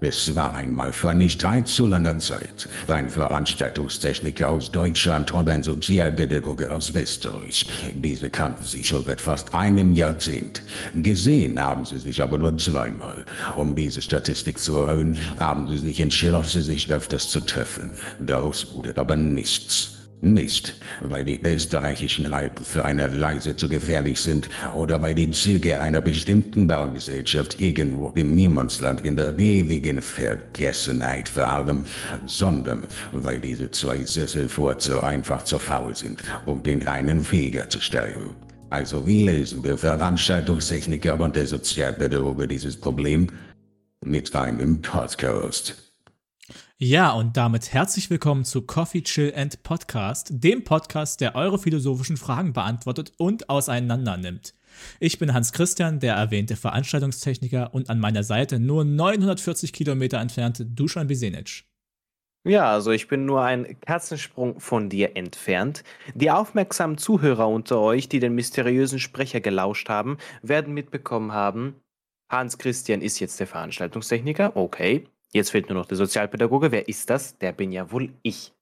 Es war einmal vor nicht allzu langer Zeit ein Veranstaltungstechniker aus Deutschland und ein Sozialpädagoge aus Westdeutsch. Diese kannten sich schon seit fast einem Jahrzehnt. Gesehen haben sie sich aber nur zweimal. Um diese Statistik zu erhöhen, haben sie sich entschlossen, sich öfters zu treffen. Daraus wurde aber nichts. Nicht, weil die österreichischen Alpen für eine Reise zu gefährlich sind oder weil die Züge einer bestimmten Baugesellschaft irgendwo im Niemandsland in der ewigen Vergessenheit verharren, sondern weil diese zwei Sesselfurze einfach zu faul sind, um den einen Flieger zu steigen. Also wie lösen der Veranstaltungstechniker und der Sozialpädagoge dieses Problem? Mit einem Podcast. Ja, und damit herzlich willkommen zu Coffee Chill and Podcast, dem Podcast, der eure philosophischen Fragen beantwortet und auseinander nimmt. Ich bin Hans Christian, der erwähnte Veranstaltungstechniker und an meiner Seite nur 940 Kilometer entfernte Dusan Bisenic. Ja, also ich bin nur ein Katzensprung von dir entfernt. Die aufmerksamen Zuhörer unter euch, die den mysteriösen Sprecher gelauscht haben, werden mitbekommen haben, Hans Christian ist jetzt der Veranstaltungstechniker, okay. Jetzt fehlt nur noch der Sozialpädagoge. Wer ist das? Der bin ja wohl ich.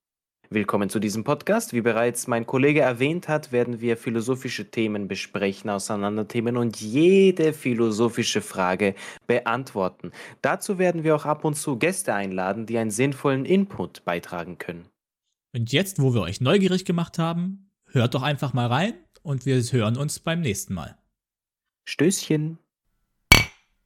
Willkommen zu diesem Podcast. Wie bereits mein Kollege erwähnt hat, werden wir philosophische Themen besprechen, Auseinanderthemen und jede philosophische Frage beantworten. Dazu werden wir auch ab und zu Gäste einladen, die einen sinnvollen Input beitragen können. Und jetzt, wo wir euch neugierig gemacht haben, hört doch einfach mal rein und wir hören uns beim nächsten Mal. Stößchen.